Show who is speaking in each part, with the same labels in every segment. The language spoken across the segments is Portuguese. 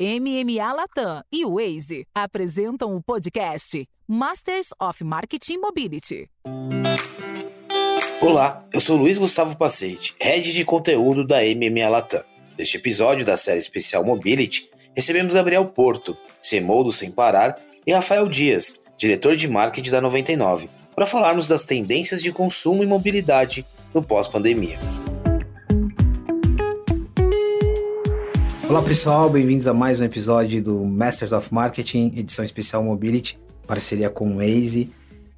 Speaker 1: MMA Latam e Waze apresentam o podcast Masters of Marketing Mobility.
Speaker 2: Olá, eu sou Luiz Gustavo Pacete, head de conteúdo da MMA Latam. Neste episódio da série especial Mobility, recebemos Gabriel Porto, CMO do Sem Parar, e Rafael Dias, diretor de marketing da 99, para falarmos das tendências de consumo e mobilidade no pós-pandemia.
Speaker 3: Olá pessoal, bem-vindos a mais um episódio do Masters of Marketing, edição especial Mobility, parceria com o Waze.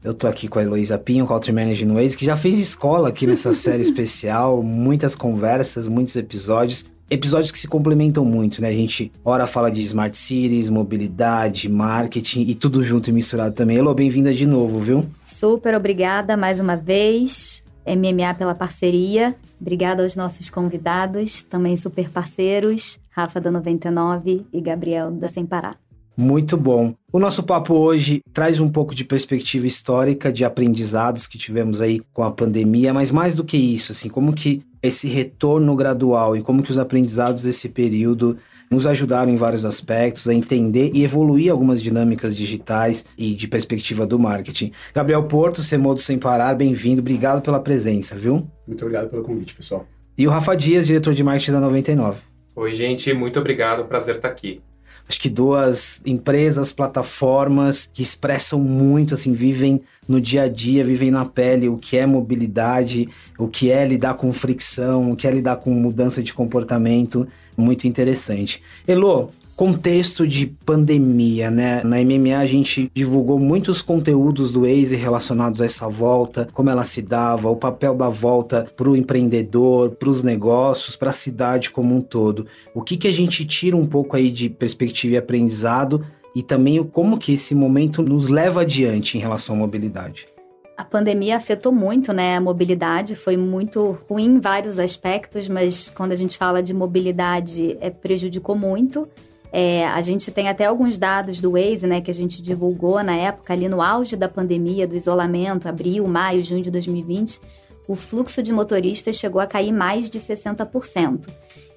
Speaker 3: Eu tô aqui com a Heloísa Pinho, Country Manager no Waze, que já fez escola aqui nessa série especial, muitas conversas, muitos episódios. Episódios que se complementam muito, né? A gente, ora fala de Smart Cities, mobilidade, marketing e tudo junto e misturado também. Elo, bem-vinda de novo, viu?
Speaker 4: Super obrigada mais uma vez. MMA pela parceria. Obrigada aos nossos convidados, também super parceiros. Rafa da 99 e Gabriel da Sem Parar.
Speaker 3: Muito bom. O nosso papo hoje traz um pouco de perspectiva histórica de aprendizados que tivemos aí com a pandemia, mas mais do que isso, assim, como que esse retorno gradual e como que os aprendizados desse período nos ajudaram em vários aspectos a entender e evoluir algumas dinâmicas digitais e de perspectiva do marketing. Gabriel Porto, Semodo Sem Parar, bem-vindo, obrigado pela presença, viu?
Speaker 5: Muito obrigado pelo convite, pessoal.
Speaker 3: E o Rafa Dias, diretor de marketing da 99.
Speaker 6: Oi, gente, muito obrigado, prazer estar aqui.
Speaker 3: Acho que duas empresas, plataformas que expressam muito, assim, vivem no dia a dia, vivem na pele o que é mobilidade, o que é lidar com fricção, o que é lidar com mudança de comportamento, muito interessante. Elo, contexto de pandemia, né? Na MMA a gente divulgou muitos conteúdos do Waze relacionados a essa volta, como ela se dava, o papel da volta para o empreendedor, para os negócios, para a cidade como um todo. O que, que a gente tira um pouco aí de perspectiva e aprendizado e também como que esse momento nos leva adiante em relação à mobilidade?
Speaker 4: A pandemia afetou muito, né? A mobilidade foi muito ruim em vários aspectos, mas quando a gente fala de mobilidade, é, prejudicou muito. É, a gente tem até alguns dados do Waze, né, que a gente divulgou na época, ali no auge da pandemia, do isolamento, abril, maio, junho de 2020, o fluxo de motoristas chegou a cair mais de 60%.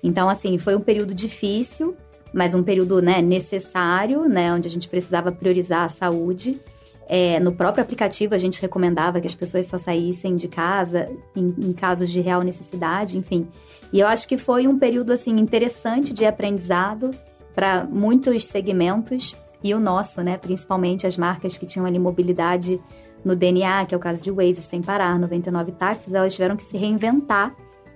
Speaker 4: Então, assim, foi um período difícil, mas um período né, necessário, né, onde a gente precisava priorizar a saúde. É, no próprio aplicativo, a gente recomendava que as pessoas só saíssem de casa em, em casos de real necessidade, enfim. E eu acho que foi um período, assim, interessante de aprendizado, para muitos segmentos e o nosso, né? Principalmente as marcas que tinham ali mobilidade no DNA, que é o caso de Waze, sem parar, 99 táxis, elas tiveram que se reinventar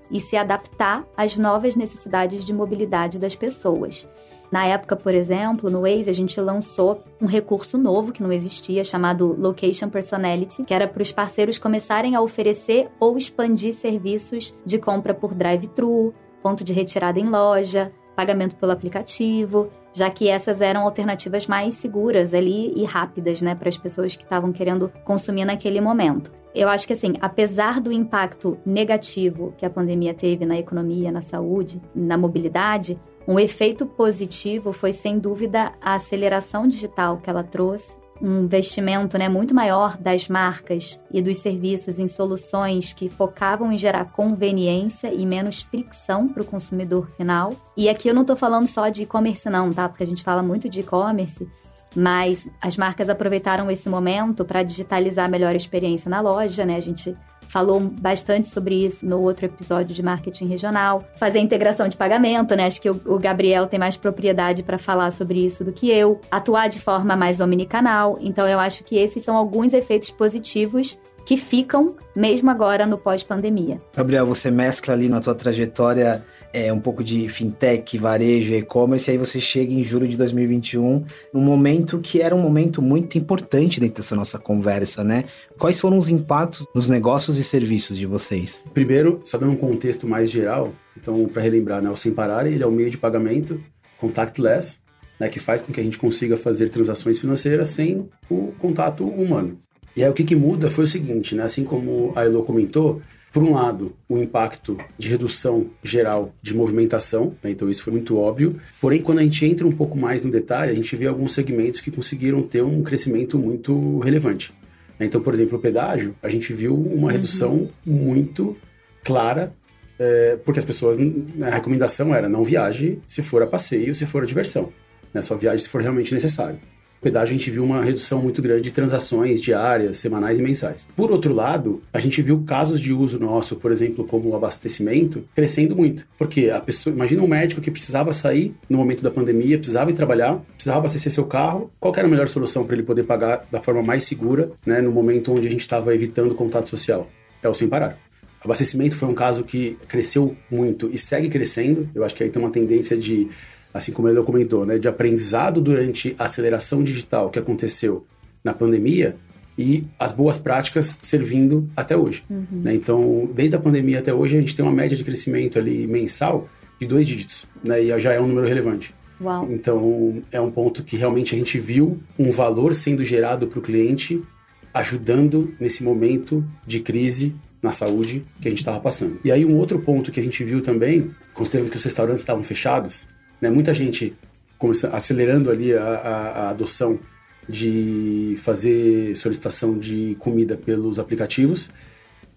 Speaker 4: e se adaptar às novas necessidades de mobilidade das pessoas. Na época, por exemplo, no Waze, a gente lançou um recurso novo que não existia, chamado Location Personality, que era para os parceiros começarem a oferecer ou expandir serviços de compra por drive-thru, ponto de retirada em loja, pagamento pelo aplicativo, já que essas eram alternativas mais seguras ali e rápidas, né, para as pessoas que estavam querendo consumir naquele momento. Eu acho que assim, apesar do impacto negativo que a pandemia teve na economia, na saúde, na mobilidade, um efeito positivo foi sem dúvida a aceleração digital que ela trouxe um investimento né, muito maior das marcas e dos serviços em soluções que focavam em gerar conveniência e menos fricção para o consumidor final. E aqui eu não estou falando só de e-commerce, não, tá? Porque a gente fala muito de e-commerce, mas as marcas aproveitaram esse momento para digitalizar melhor a experiência na loja, né? A gente falou bastante sobre isso no outro episódio de marketing regional. Fazer integração de pagamento, né? Acho que o, Gabriel tem mais propriedade para falar sobre isso do que eu. Atuar de forma mais omnicanal. Então, eu acho que esses são alguns efeitos positivos que ficam mesmo agora no pós-pandemia.
Speaker 3: Gabriel, você mescla ali na tua trajetória é, um pouco de fintech, varejo, e-commerce, e aí você chega em julho de 2021, num momento que era um momento muito importante dentro dessa nossa conversa, né? Quais foram os impactos nos negócios e serviços de vocês?
Speaker 5: Primeiro, só dando um contexto mais geral, então, para relembrar, né, o Sem Parar, ele é o meio de pagamento contactless, né, que faz com que a gente consiga fazer transações financeiras sem o contato humano. E aí o que, que muda foi o seguinte, né? Assim como a Elo comentou, por um lado, o impacto de redução geral de movimentação, né? então isso foi muito óbvio. Porém, quando a gente entra um pouco mais no detalhe, a gente vê alguns segmentos que conseguiram ter um crescimento muito relevante. Né? Então, por exemplo, o pedágio, a gente viu uma uhum. redução muito clara é, porque as pessoas, a recomendação era não viaje se for a passeio, se for a diversão. Né? Só viaje se for realmente necessário a gente viu uma redução muito grande de transações diárias, semanais e mensais. Por outro lado, a gente viu casos de uso nosso, por exemplo, como o abastecimento, crescendo muito. Porque a pessoa, imagina um médico que precisava sair no momento da pandemia, precisava ir trabalhar, precisava abastecer seu carro, qual era a melhor solução para ele poder pagar da forma mais segura, né, no momento onde a gente estava evitando contato social? É o sem parar. Abastecimento foi um caso que cresceu muito e segue crescendo. Eu acho que aí tem uma tendência de assim como ele comentou, né, de aprendizado durante a aceleração digital que aconteceu na pandemia e as boas práticas servindo até hoje. Uhum. Né? Então, desde a pandemia até hoje, a gente tem uma média de crescimento ali mensal de dois dígitos, né? e já é um número relevante.
Speaker 4: Uau.
Speaker 5: Então, é um ponto que realmente a gente viu um valor sendo gerado para o cliente, ajudando nesse momento de crise na saúde que a gente estava passando. E aí, um outro ponto que a gente viu também, considerando que os restaurantes estavam fechados, né? Muita gente acelerando ali a, a, a adoção de fazer solicitação de comida pelos aplicativos,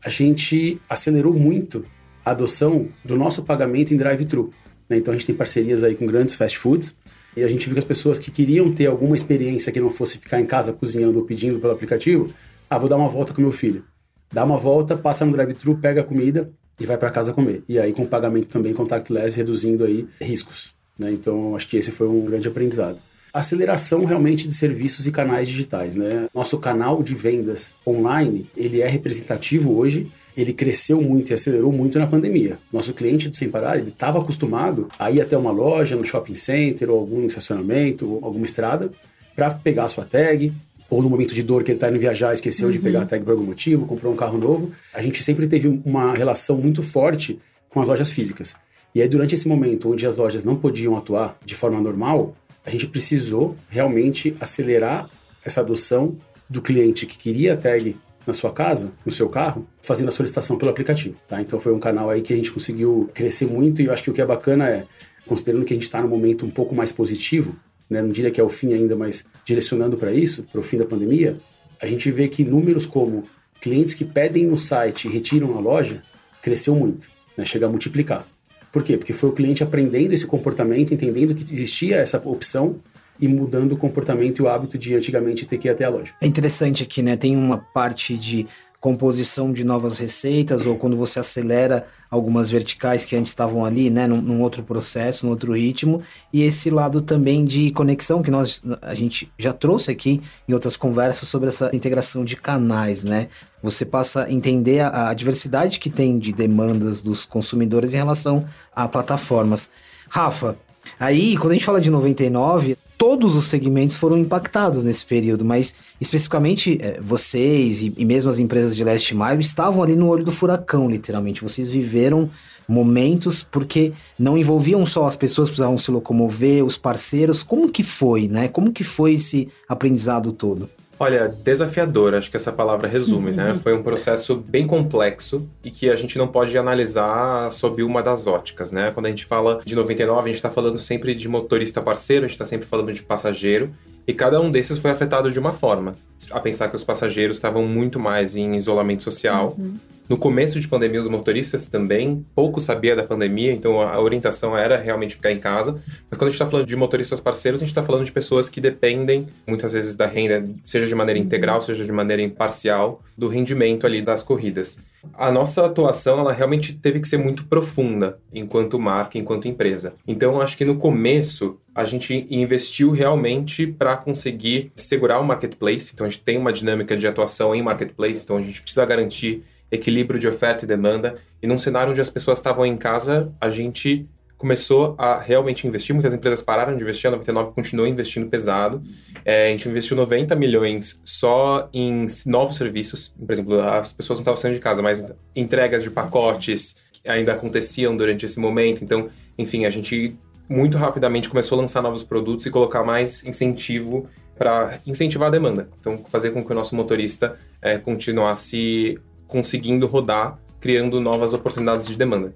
Speaker 5: a gente acelerou muito a adoção do nosso pagamento em drive-thru. Né? Então a gente tem parcerias aí com grandes fast foods e a gente viu que as pessoas que queriam ter alguma experiência que não fosse ficar em casa cozinhando ou pedindo pelo aplicativo, ah, vou dar uma volta com meu filho. Dá uma volta, passa no drive-thru, pega a comida e vai para casa comer. E aí com pagamento também contactless, reduzindo aí riscos. Né? Então, acho que esse foi um grande aprendizado. Aceleração realmente de serviços e canais digitais. Né? Nosso canal de vendas online, ele é representativo hoje, ele cresceu muito e acelerou muito na pandemia. Nosso cliente do Sem Parar, ele estava acostumado a ir até uma loja, no shopping center, ou algum estacionamento, ou alguma estrada, para pegar a sua tag, ou no momento de dor que ele está indo viajar, esqueceu uhum. de pegar a tag por algum motivo, comprou um carro novo. A gente sempre teve uma relação muito forte com as lojas físicas. E aí, durante esse momento onde as lojas não podiam atuar de forma normal, a gente precisou realmente acelerar essa adoção do cliente que queria a tag na sua casa, no seu carro, fazendo a solicitação pelo aplicativo. Tá? Então foi um canal aí que a gente conseguiu crescer muito e eu acho que o que é bacana é, considerando que a gente está num momento um pouco mais positivo, né? não diria que é o fim ainda, mas direcionando para isso, para o fim da pandemia, a gente vê que números como clientes que pedem no site e retiram na loja cresceu muito, né? chega a multiplicar. Por quê? Porque foi o cliente aprendendo esse comportamento, entendendo que existia essa opção e mudando o comportamento e o hábito de antigamente ter que ir até a loja.
Speaker 3: É interessante aqui, né? Tem uma parte de composição de novas receitas ou quando você acelera algumas verticais que antes estavam ali, né, num, num, outro processo, num outro ritmo, e esse lado também de conexão que nós a gente já trouxe aqui em outras conversas sobre essa integração de canais, né? Você passa a entender a, a diversidade que tem de demandas dos consumidores em relação a plataformas. Rafa, aí quando a gente fala de 99, todos os segmentos foram impactados nesse período, mas especificamente é, vocês e, e, mesmo as empresas de last mile estavam ali no olho do furacão, literalmente. Vocês viveram momentos porque não envolviam só as pessoas que precisavam se locomover, os parceiros. Como que foi, né? Como que foi esse aprendizado todo?
Speaker 6: Olha, desafiador, acho que essa palavra resume, né? Foi um processo bem complexo e que a gente não pode analisar sob uma das óticas, né? Quando a gente fala de 99, a gente está falando sempre de motorista parceiro, a gente está sempre falando de passageiro, e cada um desses foi afetado de uma forma. A pensar que os passageiros estavam muito mais em isolamento social. Uhum. No começo de pandemia, os motoristas também pouco sabia da pandemia, então a orientação era realmente ficar em casa. Mas quando a gente está falando de motoristas parceiros, a gente está falando de pessoas que dependem muitas vezes da renda, seja de maneira integral, seja de maneira imparcial, do rendimento ali das corridas. A nossa atuação, ela realmente teve que ser muito profunda enquanto marca, enquanto empresa. Então, acho que no começo a gente investiu realmente para conseguir segurar o marketplace. Então, a gente tem uma dinâmica de atuação em marketplace, então a gente precisa garantir equilíbrio de oferta e demanda. E num cenário onde as pessoas estavam em casa, a gente começou a realmente investir. Muitas empresas pararam de investir, a 99 continuou investindo pesado. É, a gente investiu 90 milhões só em novos serviços. Por exemplo, as pessoas não estavam saindo de casa, mas entregas de pacotes ainda aconteciam durante esse momento. Então, enfim, a gente muito rapidamente começou a lançar novos produtos e colocar mais incentivo para incentivar a demanda. Então, fazer com que o nosso motorista é, continuasse conseguindo rodar, criando novas oportunidades de demanda.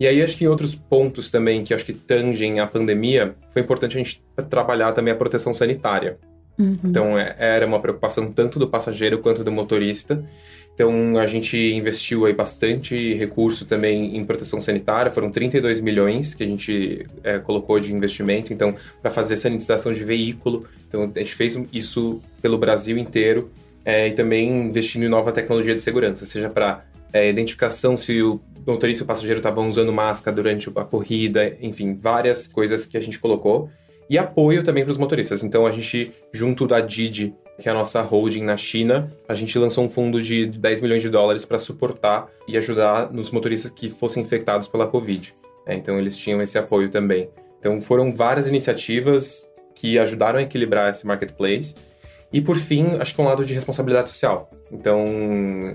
Speaker 6: E aí acho que em outros pontos também que acho que tangem a pandemia, foi importante a gente trabalhar também a proteção sanitária. Uhum. Então é, era uma preocupação tanto do passageiro quanto do motorista. Então a gente investiu aí bastante recurso também em proteção sanitária, foram 32 milhões que a gente é, colocou de investimento, então para fazer sanitização de veículo. Então a gente fez isso pelo Brasil inteiro é, e também investindo em nova tecnologia de segurança, seja para é, identificação se o motorista e o passageiro estavam usando máscara durante a corrida, enfim, várias coisas que a gente colocou. E apoio também para os motoristas. Então a gente, junto da Didi, que é a nossa holding na China, a gente lançou um fundo de 10 milhões de dólares para suportar e ajudar nos motoristas que fossem infectados pela Covid. É, então eles tinham esse apoio também. Então foram várias iniciativas que ajudaram a equilibrar esse marketplace. E por fim, acho que um lado de responsabilidade social. Então,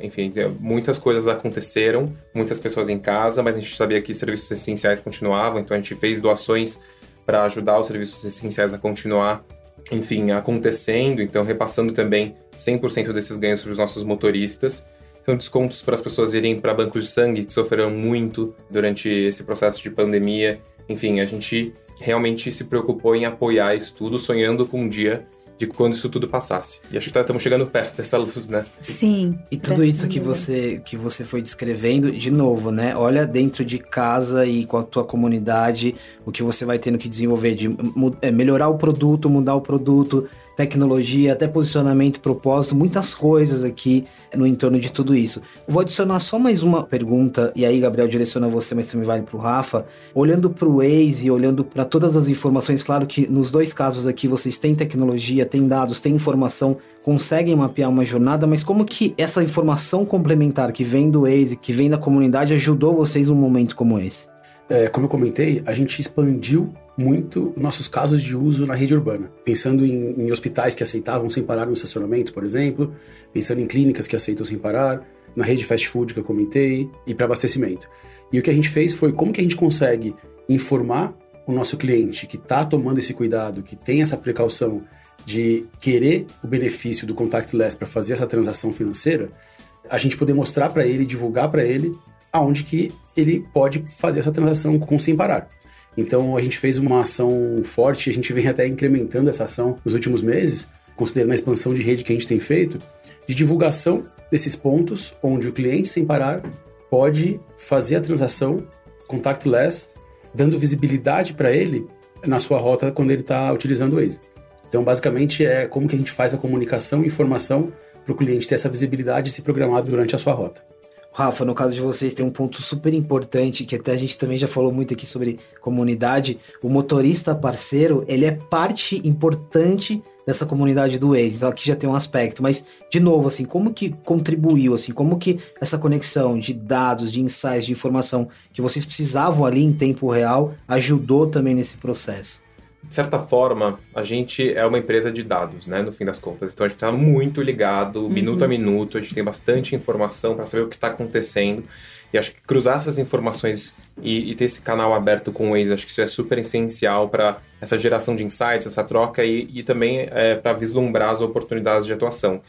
Speaker 6: enfim, muitas coisas aconteceram, muitas pessoas em casa, mas a gente sabia que serviços essenciais continuavam, então a gente fez doações para ajudar os serviços essenciais a continuar enfim, acontecendo, então repassando também 100% desses ganhos para os nossos motoristas. São descontos para as pessoas irem para bancos de sangue que sofreram muito durante esse processo de pandemia. Enfim, a gente realmente se preocupou em apoiar isso tudo, sonhando com um dia de quando isso tudo passasse. E acho que tá, estamos chegando perto dessa luz, né?
Speaker 4: Sim.
Speaker 3: E tudo isso que você que você foi descrevendo, de novo, né? Olha dentro de casa e com a tua comunidade, o que você vai tendo que desenvolver de é, melhorar o produto, mudar o produto, tecnologia, até posicionamento, propósito, muitas coisas aqui no entorno de tudo isso. Vou adicionar só mais uma pergunta, e aí, Gabriel, direciona você, mas também vale para o Rafa. Olhando para o Waze olhando para todas as informações, claro que nos dois casos aqui vocês têm tecnologia, têm dados, têm informação, conseguem mapear uma jornada, mas como que essa informação complementar que vem do Waze, que vem da comunidade, ajudou vocês num momento como esse?
Speaker 5: É, como eu comentei, a gente expandiu muito nossos casos de uso na rede urbana, pensando em, em, hospitais que aceitavam sem parar no estacionamento, por exemplo, pensando em clínicas que aceitam sem parar, na rede fast food que eu comentei e para abastecimento. E o que a gente fez foi como que a gente consegue informar o nosso cliente que está tomando esse cuidado, que tem essa precaução de querer o benefício do contactless para fazer essa transação financeira, a gente poder mostrar para ele, divulgar para ele aonde que ele pode fazer essa transação com sem parar. Então a gente fez uma ação forte, a gente vem até incrementando essa ação nos últimos meses, considerando a expansão de rede que a gente tem feito, de divulgação desses pontos onde o cliente sem parar pode fazer a transação contactless, dando visibilidade para ele na sua rota quando ele está utilizando o Waze. Então, basicamente, é como que a gente faz a comunicação e informação para o cliente ter essa visibilidade e se programar durante a sua rota.
Speaker 3: Rafa, no caso de vocês, tem um ponto super importante que até a gente também já falou muito aqui sobre comunidade. O motorista parceiro, ele é parte importante dessa comunidade do Waze. Aqui já tem um aspecto, mas de novo, assim, como que contribuiu, assim, como que essa conexão de dados, de insights, de informação que vocês precisavam ali em tempo real ajudou também nesse processo?
Speaker 6: De certa forma, a gente é uma empresa de dados, né, no fim das contas. Então a gente está muito ligado, uhum. minuto a minuto, a gente tem bastante informação para saber o que está acontecendo. E acho que cruzar essas informações e, e, ter esse canal aberto com o Waze, acho que isso é super essencial para essa geração de insights, essa troca e, e também é, para vislumbrar as oportunidades de atuação.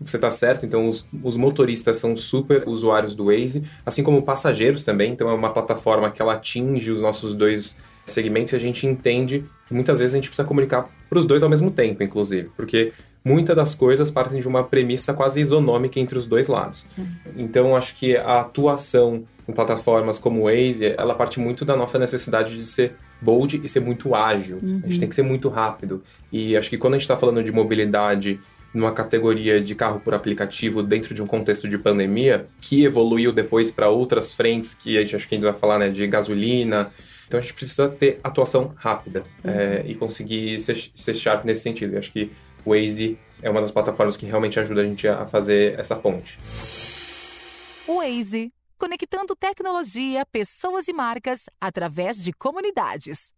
Speaker 6: Você está certo, então os, os, motoristas são super usuários do Waze, assim como passageiros também. Então é uma plataforma que ela atinge os nossos dois segmentos e a gente entende que muitas vezes a gente precisa comunicar para os dois ao mesmo tempo, inclusive, porque muitas das coisas partem de uma premissa quase isonômica entre os dois lados. Uhum. Então, acho que a atuação em plataformas como o Waze, ela parte muito da nossa necessidade de ser bold e ser muito ágil. Uhum. A gente uhum. tem que ser muito rápido. E acho que quando a gente está falando de mobilidade numa categoria de carro por aplicativo dentro de um contexto de pandemia, que evoluiu depois para outras frentes que a gente acho que ainda vai falar, né, de gasolina, então a gente precisa ter atuação rápida uhum. é, e conseguir ser, ser sharp nesse sentido. Eu acho que o Waze é uma das plataformas que realmente ajuda a gente a fazer essa ponte.
Speaker 1: O Waze, conectando tecnologia, pessoas e marcas através de comunidades.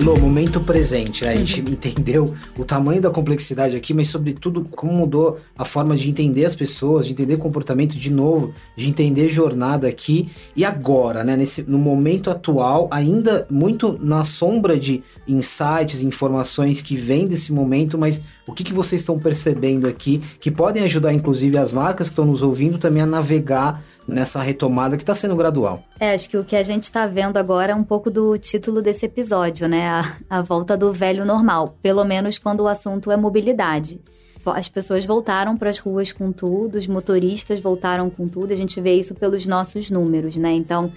Speaker 3: Elô, momento presente, né? A gente entendeu o tamanho da complexidade aqui, mas sobretudo como mudou a forma de entender as pessoas, de entender comportamento de novo, de entender jornada aqui e agora, né? Nesse, no momento atual, ainda muito na sombra de insights, informações que vêm desse momento, mas o que, que vocês estão percebendo aqui que podem ajudar, inclusive, as marcas que estão nos ouvindo também a navegar nessa retomada que está sendo gradual.
Speaker 4: É, acho que o que a gente está vendo agora é um pouco do título desse episódio, né? A, a volta do velho normal, pelo menos quando o assunto é mobilidade. As pessoas voltaram para as ruas com tudo, os motoristas voltaram com tudo, a gente vê isso pelos nossos números, né? Então,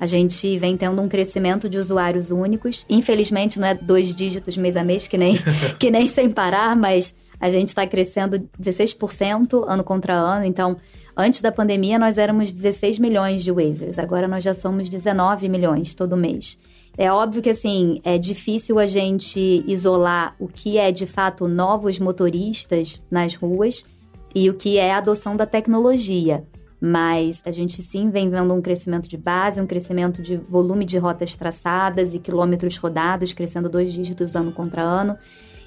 Speaker 4: a gente vem tendo um crescimento de usuários únicos. Infelizmente, não é dois dígitos mês a mês, que nem, que nem sem parar, mas a gente está crescendo 16% ano contra ano. Então, antes da pandemia, nós éramos 16 milhões de Wazers. Agora, nós já somos 19 milhões todo mês. É óbvio que, assim, é difícil a gente isolar o que é, de fato, novos motoristas nas ruas e o que é a adoção da tecnologia. Mas a gente sim vem vendo um crescimento de base, um crescimento de volume de rotas traçadas e quilômetros rodados, crescendo dois dígitos ano contra ano.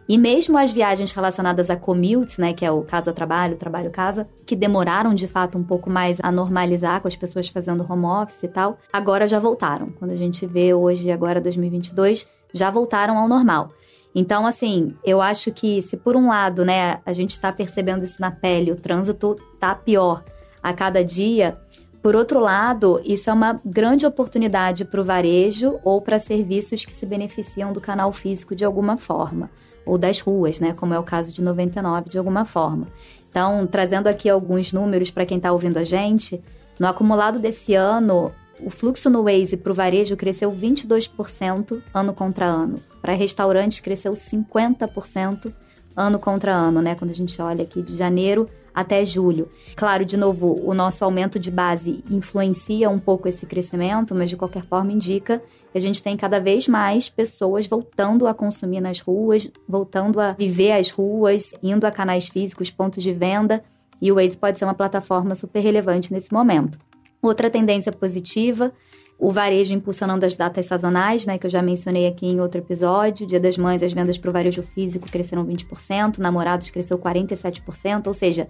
Speaker 4: E mesmo as viagens relacionadas a commute, né, que é o casa-trabalho, trabalho-casa, que demoraram de fato um pouco mais a normalizar com as pessoas fazendo home office e tal, agora já voltaram. Quando a gente vê hoje, agora 2022, já voltaram ao normal. Então, assim, eu acho que se por um lado, né, a gente está percebendo isso na pele, o trânsito tá pior a cada dia, por outro lado, isso é uma grande oportunidade para o varejo ou para serviços que se beneficiam do canal físico de alguma forma ou das ruas, né, como é o caso de 99 de alguma forma. Então, trazendo aqui alguns números para quem está ouvindo a gente, no acumulado desse ano, o fluxo no Waze para o varejo cresceu 22% ano contra ano. Para restaurantes, cresceu 50% ano contra ano, né? Quando a gente olha aqui de janeiro até julho. Claro, de novo, o nosso aumento de base influencia um pouco esse crescimento, mas de qualquer forma indica que a gente tem cada vez mais pessoas voltando a consumir nas ruas, voltando a viver as ruas, indo a canais físicos, pontos de venda, e o Waze pode ser uma plataforma super relevante nesse momento. Outra tendência positiva o varejo impulsionando as datas sazonais, né, que eu já mencionei aqui em outro episódio. Dia das Mães, as vendas para o varejo físico cresceram 20%, namorados cresceu 47%, ou seja,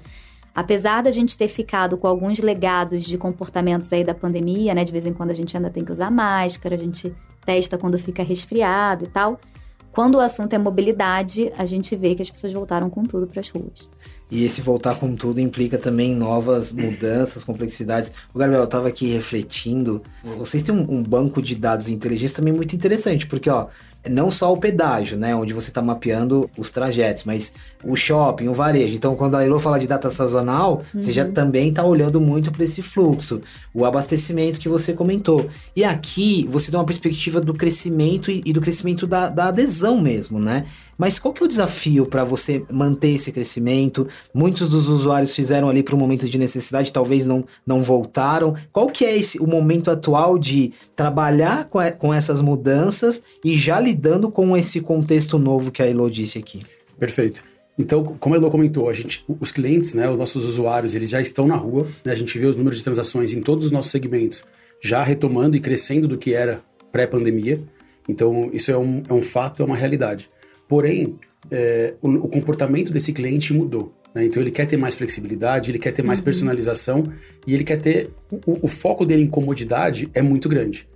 Speaker 4: apesar da gente ter ficado com alguns legados de comportamentos aí da pandemia, né, de vez em quando a gente ainda tem que usar máscara, a gente testa quando fica resfriado e tal. Quando o assunto é mobilidade, a gente vê que as pessoas voltaram com tudo para as ruas.
Speaker 3: E esse voltar com tudo implica também novas mudanças, complexidades. O Gabriel, eu estava aqui refletindo. Vocês têm um, um banco de dados inteligentes também muito interessante, porque, ó, não só o pedágio, né, onde você está mapeando os trajetos, mas o shopping, o varejo. Então, quando a Elo fala de data sazonal, uhum. você já uhum. também está olhando muito para esse fluxo, o abastecimento que você comentou. E aqui você dá uma perspectiva do crescimento e, e do crescimento da, da adesão mesmo, né? Mas qual que é o desafio para você manter esse crescimento? Muitos dos usuários fizeram ali para um momento de necessidade, talvez não, não voltaram. Qual que é esse, o momento atual de trabalhar com, a, com essas mudanças e já lidando com esse contexto novo que a Elo disse aqui?
Speaker 5: Perfeito. Então, como a Elo comentou, a gente, os clientes, né, os nossos usuários, eles já estão na rua. Né, a gente vê os números de transações em todos os nossos segmentos já retomando e crescendo do que era pré-pandemia. Então, isso é um, é um fato, é uma realidade. Porém, é, o, o, comportamento desse cliente mudou. Né? Então, ele quer ter mais flexibilidade, ele quer ter mais uhum. personalização e ele quer ter. O, o, foco dele em comodidade é muito grande.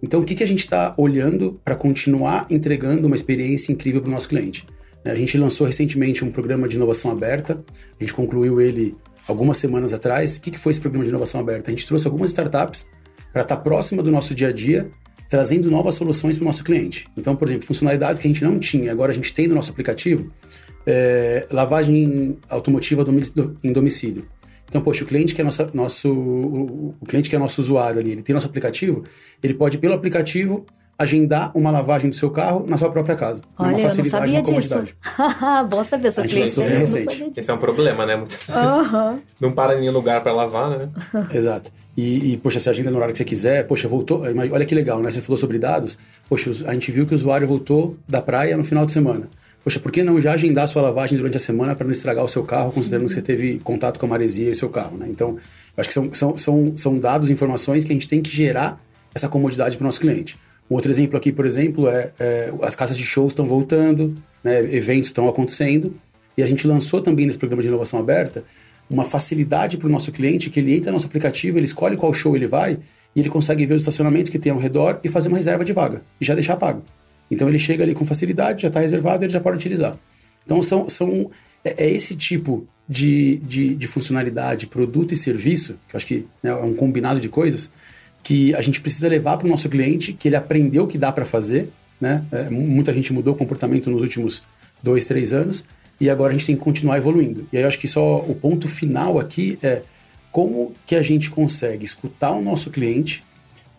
Speaker 5: Então, o que, que a gente está olhando para continuar entregando uma experiência incrível para o nosso cliente? Né, a gente lançou recentemente um programa de inovação aberta, a gente concluiu ele algumas semanas atrás. O que, que foi esse programa de inovação aberta? A gente trouxe algumas startups para estar tá próxima do nosso dia a dia trazendo novas soluções para o nosso cliente. Então, por exemplo, funcionalidades que a gente não tinha, agora a gente tem no nosso aplicativo, é, lavagem automotiva em domicílio. Então, poxa, o cliente que é nossa, nosso, o, o cliente que é nosso usuário ali, ele tem nosso aplicativo, ele pode pelo aplicativo agendar uma lavagem do seu carro na sua própria casa.
Speaker 4: Olha, uma facilidade, eu não sabia disso. Bom saber, seu cliente.
Speaker 6: É recente. Esse é um problema, né? Muitas vezes uh -huh. não para em nenhum lugar para lavar, né?
Speaker 5: Exato. E, e, poxa, você agenda no horário que você quiser. Poxa, voltou. Olha que legal, né? Você falou sobre dados. Poxa, a gente viu que o usuário voltou da praia no final de semana. Poxa, por que não já agendar sua lavagem durante a semana para não estragar o seu carro, considerando que você teve contato com a maresia e o seu carro, né? Então, eu acho que são, são, são, são dados, informações que a gente tem que gerar essa comodidade para o nosso cliente. Outro exemplo aqui, por exemplo, é, é as casas de shows estão voltando, né, eventos estão acontecendo, e a gente lançou também nesse programa de inovação aberta uma facilidade para o nosso cliente que ele entra no nosso aplicativo, ele escolhe qual show ele vai e ele consegue ver os estacionamentos que tem ao redor e fazer uma reserva de vaga e já deixar pago. Então ele chega ali com facilidade, já está reservado, ele já pode utilizar. Então são, são é, é esse tipo de, de, de funcionalidade, produto e serviço, que eu acho que né, é um combinado de coisas, que a gente precisa levar para o nosso cliente, que ele aprendeu o que dá para fazer, né? É, muita gente mudou o comportamento nos últimos dois, três anos, e agora a gente tem que continuar evoluindo. E aí eu acho que só o ponto final aqui é como que a gente consegue escutar o nosso cliente,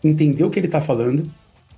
Speaker 5: entender o que ele está falando,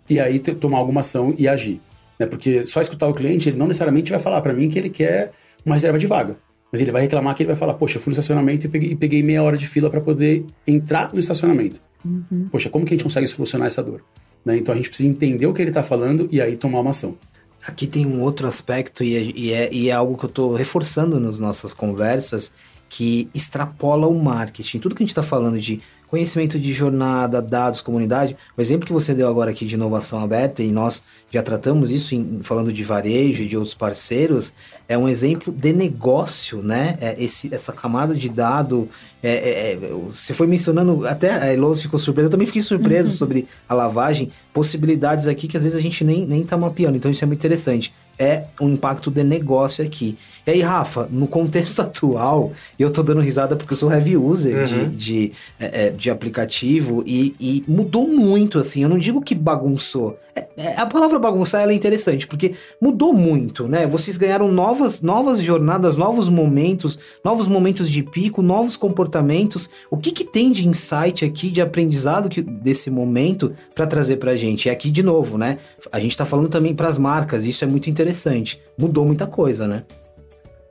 Speaker 5: e aí tomar alguma ação e agir. Né? Porque só escutar o cliente, ele não necessariamente vai falar para mim que ele quer uma reserva de vaga. Mas ele vai reclamar que ele vai falar, poxa, eu fui no estacionamento e peguei, e peguei meia hora de fila para poder entrar no estacionamento. Uhum. Poxa, como que a gente consegue solucionar essa dor? Né? Então a gente precisa entender o que ele está falando e aí tomar uma ação.
Speaker 3: Aqui tem um outro aspecto e é, e é, e é algo que eu estou reforçando nas nossas conversas, que extrapola o marketing. Tudo que a gente está falando de conhecimento de jornada, dados, comunidade. O exemplo que você deu agora aqui de inovação aberta, e nós já tratamos isso em, falando de varejo e de outros parceiros, é um exemplo de negócio, né? É esse, essa camada de dado. É, é, é você foi mencionando, até a Elos ficou surpresa, eu também fiquei surpreso uhum. sobre a lavagem, possibilidades aqui que às vezes a gente nem, nem tá mapeando, então isso é muito interessante é um impacto de negócio aqui. E aí, Rafa, no contexto atual, eu tô dando risada porque eu sou heavy user uhum. de, de, é, é, de aplicativo e, e, mudou muito, assim. Eu não digo que bagunçou. É, é, a palavra bagunçar é interessante, porque mudou muito, né? Vocês ganharam novas, novas jornadas, novos momentos, novos momentos de pico, novos comportamentos. O que, que tem de insight aqui, de aprendizado que, desse momento para trazer pra gente? E aqui, de novo, né? A gente tá falando também para as marcas, isso é muito interessante interessante. Mudou muita coisa, né?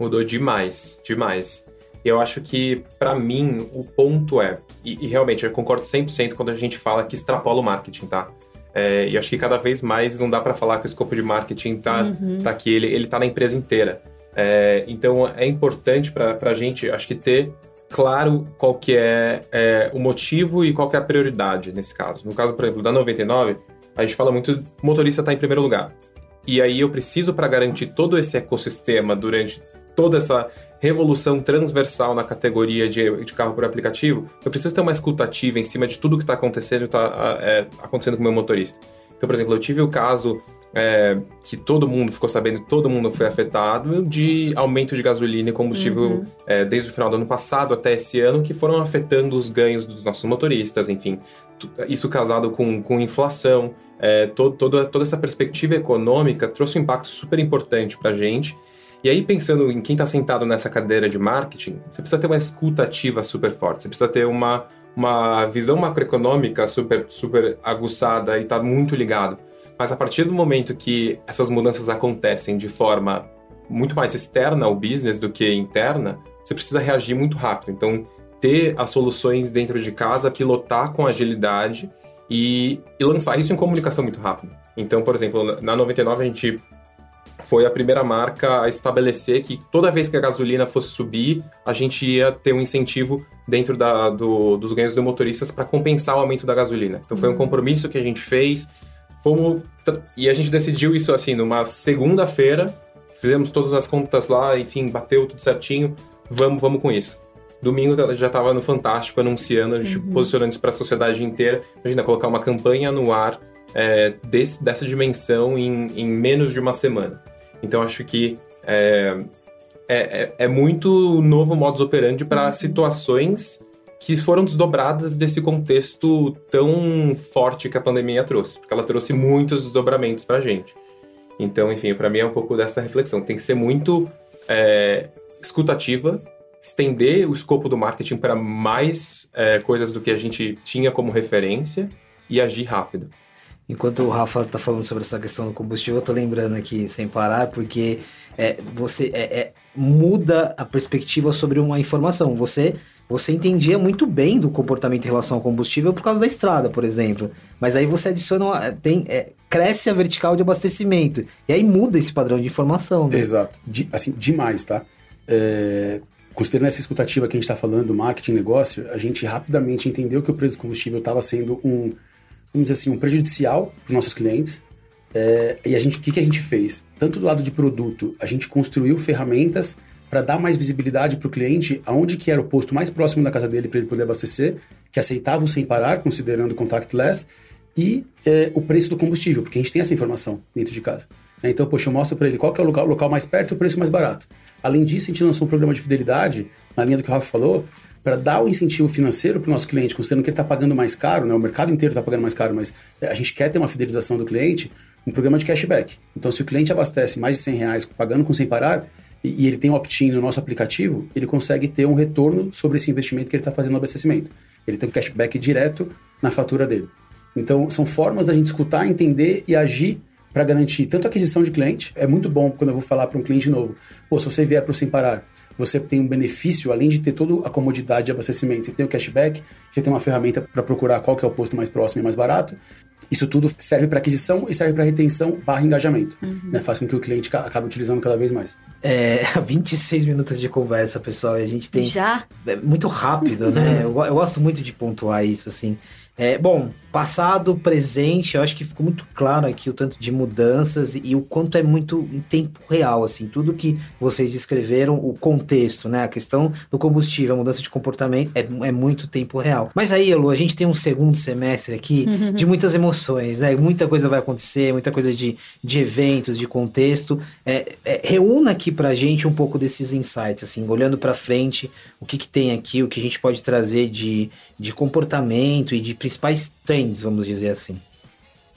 Speaker 6: Mudou demais, demais. Eu acho que, para mim, o ponto é, e, e, realmente eu concordo 100% quando a gente fala que extrapola o marketing, tá? É, e acho que cada vez mais não dá para falar que o escopo de marketing tá, uhum. tá aqui, ele, ele tá na empresa inteira. É, então é importante para a gente, acho que ter claro qual que é, é, o motivo e qual que é a prioridade nesse caso. No caso, por exemplo, da 99, a gente fala muito, o motorista está em primeiro lugar. E aí eu preciso, para garantir todo esse ecossistema durante toda essa revolução transversal na categoria de, de, carro por aplicativo, eu preciso ter uma escutativa em cima de tudo que está acontecendo está é, acontecendo com o meu motorista. Então, por exemplo, eu tive o caso é, que todo mundo ficou sabendo, todo mundo foi afetado, de aumento de gasolina e combustível uhum. é, desde o final do ano passado até esse ano, que foram afetando os ganhos dos nossos motoristas, enfim. Isso casado com, com inflação é, todo, toda, toda essa perspectiva econômica trouxe um impacto super importante para a gente. E aí, pensando em quem está sentado nessa cadeira de marketing, você precisa ter uma escuta ativa super forte, você precisa ter uma, uma visão macroeconômica super, super aguçada e estar tá muito ligado. Mas a partir do momento que essas mudanças acontecem de forma muito mais externa ao business do que interna, você precisa reagir muito rápido. Então, ter as soluções dentro de casa, pilotar com agilidade e, e lançar isso em comunicação muito rápido. Então, por exemplo, na 99 a gente foi a primeira marca a estabelecer que toda vez que a gasolina fosse subir, a gente ia ter um incentivo dentro da, do, dos ganhos dos motoristas para compensar o aumento da gasolina. Então foi um uhum. compromisso que a gente fez. Fomos, e a gente decidiu isso assim numa segunda-feira. Fizemos todas as contas lá, enfim, bateu tudo certinho. Vamos, vamos com isso. Domingo já estava no Fantástico anunciando, a gente uhum. posicionando isso para a sociedade inteira. Imagina colocar uma campanha no ar é, desse, dessa dimensão em, em, menos de uma semana. Então acho que é, é, é, é muito novo modus operandi para uhum. situações que foram desdobradas desse contexto tão forte que a pandemia trouxe, porque ela trouxe muitos desdobramentos para a gente. Então, enfim, para mim é um pouco dessa reflexão. Tem que ser muito é, escutativa, estender o escopo do marketing para mais é, coisas do que a gente tinha como referência e agir rápido.
Speaker 3: Enquanto o Rafa está falando sobre essa questão do combustível, eu estou lembrando aqui sem parar, porque é, você é, é, muda a perspectiva sobre uma informação. Você você entendia muito bem do comportamento em relação ao combustível por causa da estrada, por exemplo. Mas aí você adiciona, tem, é, cresce a vertical de abastecimento. E aí muda esse padrão de informação. Né?
Speaker 5: Exato. assim, demais, tá? É, Considerando essa escutativa que a gente está falando do marketing negócio, a gente rapidamente entendeu que o preço do combustível estava sendo um, vamos dizer assim, um prejudicial para os nossos clientes. É, e a gente, o que, que a gente fez? Tanto do lado de produto, a gente construiu ferramentas para dar mais visibilidade para o cliente aonde que era o posto mais próximo da casa dele para ele poder abastecer, que aceitava o sem parar, considerando contactless, e é, o preço do combustível, porque a gente tem essa informação dentro de casa. Né? Então, poxa, eu mostro para ele qual que é o local, local mais perto e o preço mais barato. Além disso, a gente lançou um programa de fidelidade, na linha do que o Rafa falou, para dar o incentivo financeiro para o nosso cliente, considerando que ele está pagando mais caro, né? o mercado inteiro está pagando mais caro, mas é, a gente quer ter uma fidelização do cliente, um programa de cashback. Então, se o cliente abastece mais de 100 reais pagando com sem parar, e, e ele tem um opt-in no nosso aplicativo, ele consegue ter um retorno sobre esse investimento que ele está fazendo no abastecimento. Ele tem um cashback direto na fatura dele. Então, são formas da gente escutar, entender e agir para garantir tanto a aquisição de cliente, é muito bom quando eu vou falar para um cliente novo, pô, se você vier para o Sem Parar, você tem um benefício, além de ter toda a comodidade de abastecimento, você tem o cashback, você tem uma ferramenta para procurar qual que é o posto mais próximo e mais barato. Isso tudo serve para aquisição e serve para retenção barra engajamento. Uhum. Né? Faz com que o cliente acabe utilizando cada vez mais.
Speaker 3: É, 26 minutos de conversa, pessoal, e a gente tem...
Speaker 4: Já?
Speaker 3: É muito rápido, né? eu, eu gosto muito de pontuar isso, assim. É, bom, passado, presente, eu acho que ficou muito claro aqui o tanto de mudanças e, e, o quanto é muito em tempo real, assim, tudo que vocês descreveram, o contexto, né? A questão do combustível, a mudança de comportamento é, é muito tempo real. Mas aí, Elu, a gente tem um segundo semestre aqui de muitas emoções, né? Muita coisa vai acontecer, muita coisa de, de eventos, de contexto. É, é, reúna aqui pra gente um pouco desses insights, assim, olhando para frente, o que, que tem aqui, o que a gente pode trazer de, de comportamento e de principais trends, vamos dizer assim?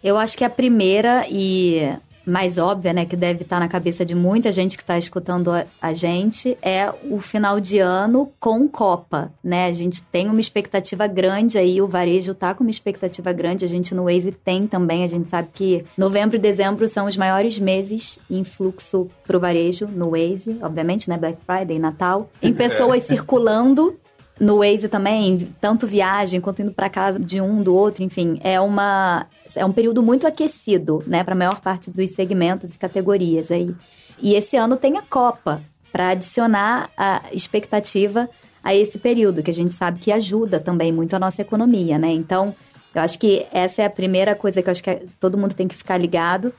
Speaker 4: Eu acho que a primeira e mais óbvia, né, que deve estar na cabeça de muita gente que está escutando a, a, gente, é o final de ano com Copa, né? A gente tem uma expectativa grande aí, o varejo tá com uma expectativa grande, a gente no Waze tem também, a gente sabe que novembro e dezembro são os maiores meses em fluxo para o varejo no Waze, obviamente, né, Black Friday, Natal, em pessoas circulando no Waze também, tanto viagem quanto indo para casa de um, do outro, enfim, é uma é um período muito aquecido, né, para a maior parte dos segmentos e categorias aí. E esse ano tem a Copa para adicionar a expectativa a esse período, que a gente sabe que ajuda também muito a nossa economia, né? Então, eu acho que essa é a primeira coisa que eu acho que todo mundo tem que ficar ligado.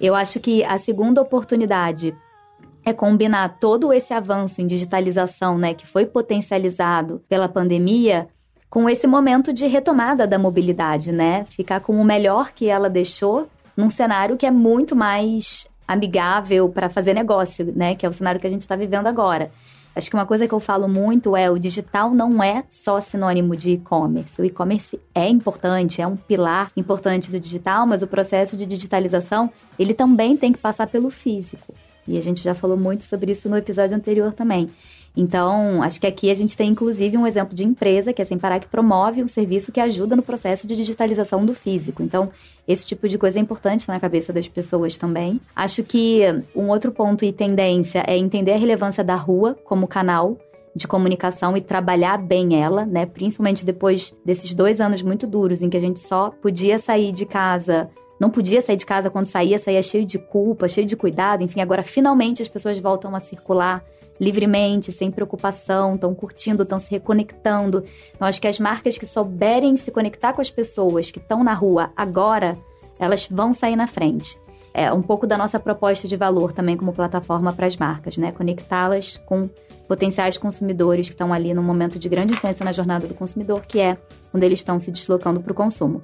Speaker 4: Eu acho que a segunda oportunidade é combinar todo esse avanço em digitalização, né, que foi potencializado pela pandemia, com esse momento de retomada da mobilidade, né? Ficar com o melhor que ela deixou num cenário que é muito mais amigável para fazer negócio, né? Que é o cenário que a gente está vivendo agora. Acho que uma coisa que eu falo muito é o digital não é só sinônimo de e-commerce. O e-commerce é importante, é um pilar importante do digital, mas o processo de digitalização ele também tem que passar pelo físico. E a gente já falou muito sobre isso no episódio anterior também. Então, acho que aqui a gente tem inclusive um exemplo de empresa, que é Sem Parar, que promove um serviço que ajuda no processo de digitalização do físico. Então, esse tipo de coisa é importante na cabeça das pessoas também. Acho que um outro ponto e tendência é entender a relevância da rua como canal de comunicação e trabalhar bem ela, né? Principalmente depois desses dois anos muito duros em que a gente só podia sair de casa não podia sair de casa quando saía, saía cheio de culpa, cheio de cuidado. Enfim, agora finalmente as pessoas voltam a circular livremente, sem preocupação, estão curtindo, estão se reconectando. Então, acho que as marcas que souberem se conectar com as pessoas que estão na rua agora, elas vão sair na frente. É um pouco da nossa proposta de valor também como plataforma para as marcas, né? Conectá-las com potenciais consumidores que estão ali num momento de grande influência na jornada do consumidor, que é quando eles estão se deslocando para o consumo.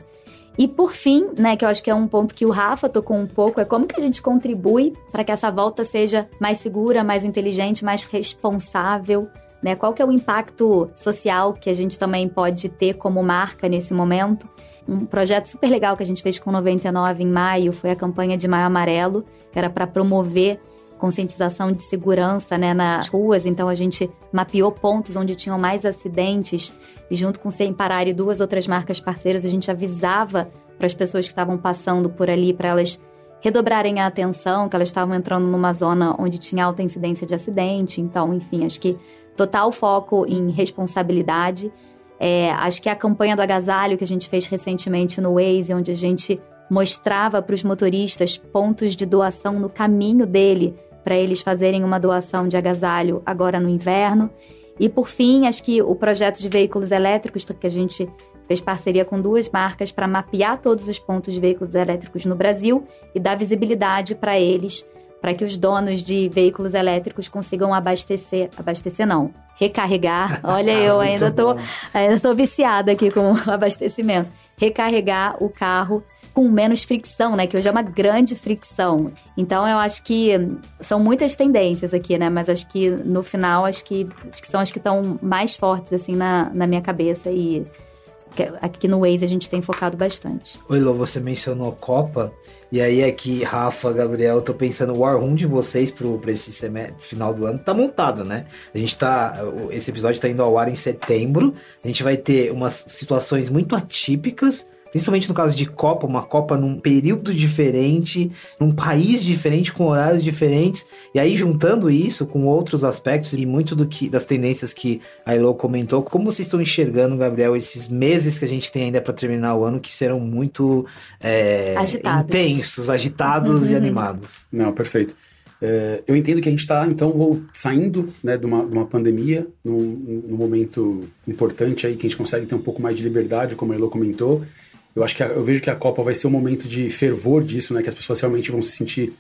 Speaker 4: E por fim, né, que eu acho que é um ponto que o Rafa tocou um pouco, é como que a gente contribui para que essa volta seja mais segura, mais inteligente, mais responsável, né? Qual que é o impacto social que a gente também pode ter como marca nesse momento? Um projeto super legal que a gente fez com 99 em maio foi a campanha de Maio Amarelo, que era para promover conscientização de segurança né, nas ruas. Então a gente mapeou pontos onde tinham mais acidentes e junto com Sem Parar e duas outras marcas parceiras, a gente avisava para as pessoas que estavam passando por ali para elas redobrarem a atenção, que elas estavam entrando numa zona onde tinha alta incidência de acidente. Então, enfim, acho que total foco em responsabilidade. É, acho que a campanha do agasalho que a gente fez recentemente no Waze, onde a gente mostrava para os motoristas pontos de doação no caminho dele para eles fazerem uma doação de agasalho agora no inverno. E por fim, acho que o projeto de veículos elétricos que a gente fez parceria com duas marcas para mapear todos os pontos de veículos elétricos no Brasil e dar visibilidade para eles, para que os donos de veículos elétricos consigam abastecer, abastecer não, recarregar. Olha, eu ainda tô, ainda tô viciada aqui com o abastecimento. Recarregar o carro com menos fricção, né? Que hoje é uma grande fricção. Então eu acho que são muitas tendências aqui, né? Mas acho que no final acho que, acho que são as que estão mais fortes assim na, na minha cabeça e aqui no Waze a gente tem focado bastante.
Speaker 3: Oi, Lô, você mencionou Copa. E aí aqui, Rafa, Gabriel, eu tô pensando, o War Room de vocês pro, pra esse semestre, final do ano tá montado, né? A gente tá. Esse episódio tá indo ao ar em setembro. A gente vai ter umas situações muito atípicas Principalmente no caso de Copa, uma Copa num período diferente, num país diferente, com horários diferentes. E aí, juntando isso com outros aspectos e muito do que das tendências que a Elo comentou, como vocês estão enxergando, Gabriel, esses meses que a gente tem ainda para terminar o ano que serão muito é, agitados. intensos, agitados e animados?
Speaker 5: Não, perfeito. É, eu entendo que a gente está, então, saindo né, de, uma, de uma pandemia, num, num, momento importante aí, que a gente consegue ter um pouco mais de liberdade, como a Elo comentou, eu acho que a, eu vejo que a Copa vai ser um momento de fervor disso, né? Que as pessoas realmente vão se sentir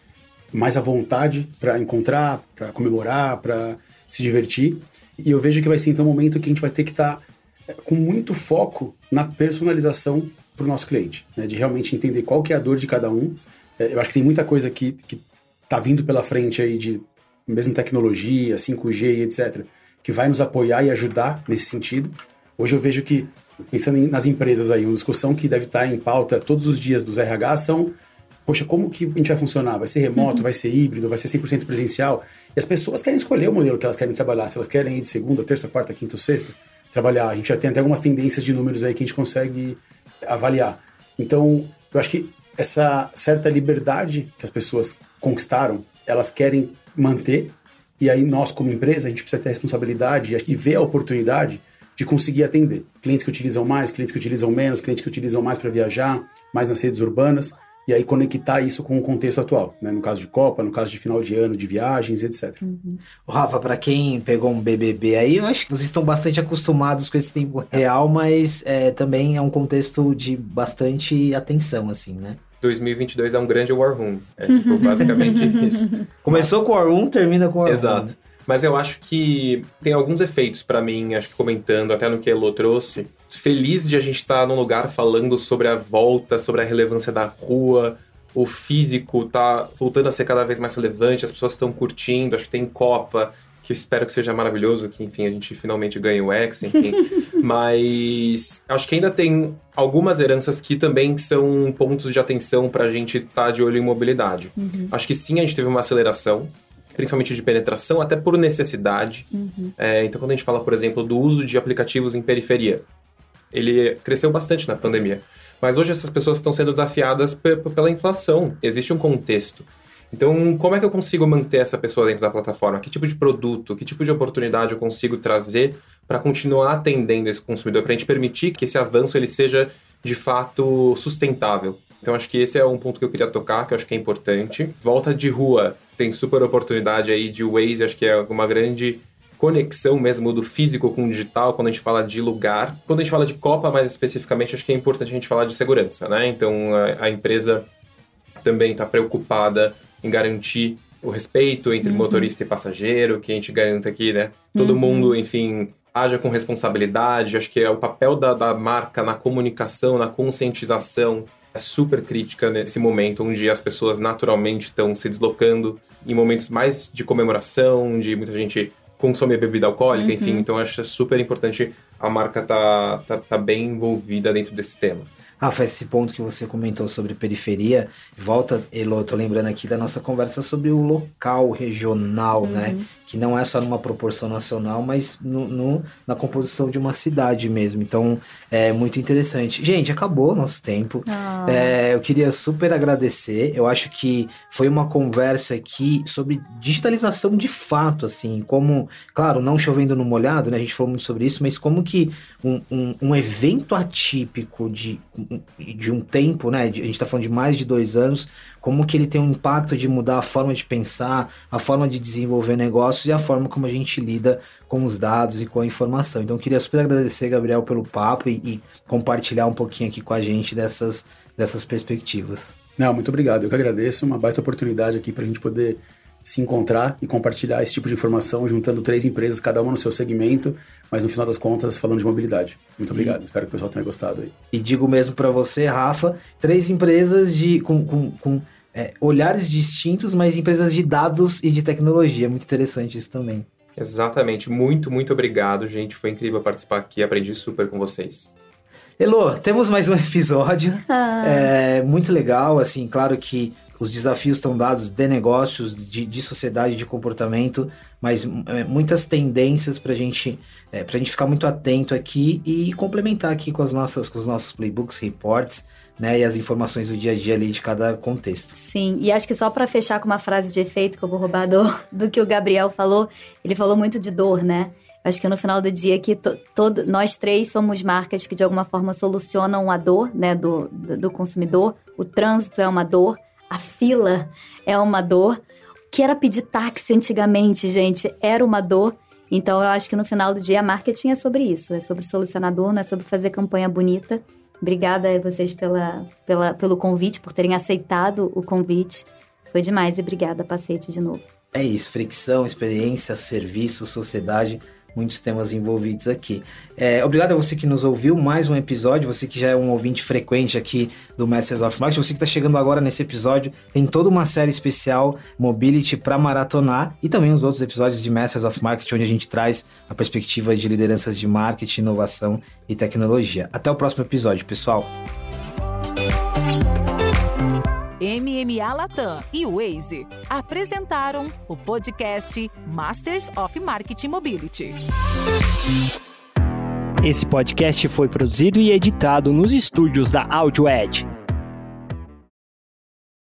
Speaker 5: mais à vontade para encontrar, para comemorar, para se divertir. E eu vejo que vai ser então um momento que a gente vai ter que estar tá é, com muito foco na personalização para o nosso cliente, né? De realmente entender qual que é a dor de cada um. É, eu acho que tem muita coisa que que tá vindo pela frente aí de mesmo tecnologia, 5G e etc, que vai nos apoiar e ajudar nesse sentido. Hoje eu vejo que pensando em, nas empresas aí, uma discussão que deve estar em pauta todos os dias dos RH são poxa, como que a gente vai funcionar? Vai ser remoto, uhum. vai ser híbrido, vai ser 100% presencial? E as pessoas querem escolher o modelo que elas querem trabalhar, se elas querem ir de segunda, terça, quarta, quinta ou sexta, trabalhar. A gente já tem até algumas tendências de números aí que a gente consegue avaliar. Então, eu acho que essa certa liberdade que as pessoas conquistaram, elas querem manter, e aí nós, como empresa, a gente precisa ter responsabilidade e ver a oportunidade de conseguir atender. Clientes que utilizam mais, clientes que utilizam menos, clientes que utilizam mais para viajar, mais nas redes urbanas, e aí conectar isso com o contexto atual, né? no caso de Copa, no caso de final de ano, de viagens, etc.
Speaker 3: Uhum. Rafa, para quem pegou um BBB aí, eu acho que vocês estão bastante acostumados com esse tempo real, mas é, também é um contexto de bastante atenção, assim, né?
Speaker 6: 2022 é um grande War Room. É tipo, basicamente isso.
Speaker 3: Começou com o War Room, termina com o War
Speaker 6: Exato. Mas eu acho que tem alguns efeitos para mim, acho que comentando até no que a Elo trouxe. Feliz de a gente estar tá num lugar falando sobre a volta, sobre a relevância da rua, o físico tá voltando a ser cada vez mais relevante, as pessoas estão curtindo, acho que tem Copa, que eu espero que seja maravilhoso, que enfim, a gente finalmente ganhe o X, enfim. Mas acho que ainda tem algumas heranças que também são pontos de atenção para a gente estar tá de olho em mobilidade. Uhum. Acho que sim, a gente teve uma aceleração, principalmente de penetração, até por necessidade. Uhum. É, então, quando a gente fala, por exemplo, do uso de aplicativos em periferia, ele cresceu bastante na pandemia. Mas hoje essas pessoas estão sendo desafiadas pela inflação. Existe um contexto. Então, como é que eu consigo manter essa pessoa dentro da plataforma? Que tipo de produto, que tipo de oportunidade eu consigo trazer para continuar atendendo esse consumidor, para a gente permitir que esse avanço ele seja de fato sustentável? Então, acho que esse é um ponto que eu queria tocar, que eu acho que é importante. Volta de rua tem super oportunidade aí de Waze, acho que é uma grande conexão mesmo do físico com o digital quando a gente fala de lugar. Quando a gente fala de Copa, mais especificamente, acho que é importante a gente falar de segurança, né? Então a, a empresa também está preocupada em garantir o respeito entre uhum. motorista e passageiro, que a gente garanta aqui, né? Todo uhum. mundo, enfim, haja com responsabilidade. Acho que é o papel da, da marca na comunicação, na conscientização é super crítica nesse momento onde as pessoas naturalmente estão se deslocando em momentos mais de comemoração, de muita gente consome bebida alcoólica, uhum. enfim. Então acho super importante a marca tá, tá, tá bem envolvida dentro desse tema.
Speaker 3: Rafa, esse ponto que você comentou sobre periferia, volta, Elo, eu tô lembrando aqui da nossa conversa sobre o local regional, né? uhum. né? Que não é só numa proporção nacional, mas no, no, na composição de uma cidade mesmo. Então, é muito interessante. Gente, acabou o nosso tempo. Oh. É, eu queria super agradecer. Eu acho que foi uma conversa aqui sobre digitalização de fato, assim, como, claro, não chovendo no molhado, né? A gente falou muito sobre isso, mas como que um, um, um evento atípico de de um tempo, né? A gente está falando de mais de dois anos, como que ele tem um impacto de mudar a forma de pensar, a forma de desenvolver e a forma como a gente lida com os dados e com a informação. Então, eu queria super agradecer, Gabriel, pelo papo e, e compartilhar um pouquinho aqui com a gente dessas, dessas perspectivas.
Speaker 5: Não, muito obrigado. Eu que agradeço. Uma baita oportunidade aqui para a gente poder se encontrar e compartilhar esse tipo de informação, juntando três empresas, cada uma no seu segmento, mas no final das contas falando de mobilidade. Muito obrigado, e, espero que o pessoal tenha gostado aí.
Speaker 3: E digo mesmo para você, Rafa, três empresas de com, com, com é, olhares distintos, mas empresas de dados e de tecnologia. Muito interessante isso também.
Speaker 6: Exatamente. Muito, muito obrigado, gente. Foi incrível participar aqui. Aprendi super com vocês.
Speaker 3: Elô, temos mais um episódio. Ah. É, muito legal, assim, claro que os desafios estão dados de negócios, de, de sociedade, de comportamento, mas é, muitas tendências para gente, é, a gente ficar muito atento aqui e complementar aqui com, as nossas, com os nossos playbooks, reports, né, e as informações do dia a dia ali de cada contexto.
Speaker 4: Sim, e acho que só para fechar com uma frase de efeito que eu vou roubar do, do que o Gabriel falou, ele falou muito de dor, né? Acho que no final do dia que to, todo, nós três somos marcas que de alguma forma solucionam a dor, né, do, do, do consumidor. O trânsito é uma dor, a fila é uma dor. O que era pedir táxi antigamente, gente, era uma dor. Então eu acho que no final do dia marketing é sobre isso, é sobre solucionar dor, não é sobre fazer campanha bonita. Obrigada a vocês pela, pela, pelo convite, por terem aceitado o convite. Foi demais e obrigada, Pacete, de novo.
Speaker 3: É isso, fricção, experiência, serviço, sociedade muitos temas envolvidos aqui. É, obrigado a você que nos ouviu, mais um episódio, você que já é um ouvinte frequente aqui do Masters of Marketing, você que está chegando agora nesse episódio, tem toda uma série especial Mobility para maratonar e também os outros episódios de Masters of Marketing, onde a gente traz a perspectiva de lideranças de marketing, inovação e tecnologia. Até o próximo episódio, pessoal!
Speaker 1: MMA Latam e Waze apresentaram o podcast Masters of Marketing Mobility.
Speaker 7: Esse podcast foi produzido e editado nos estúdios da AudioEd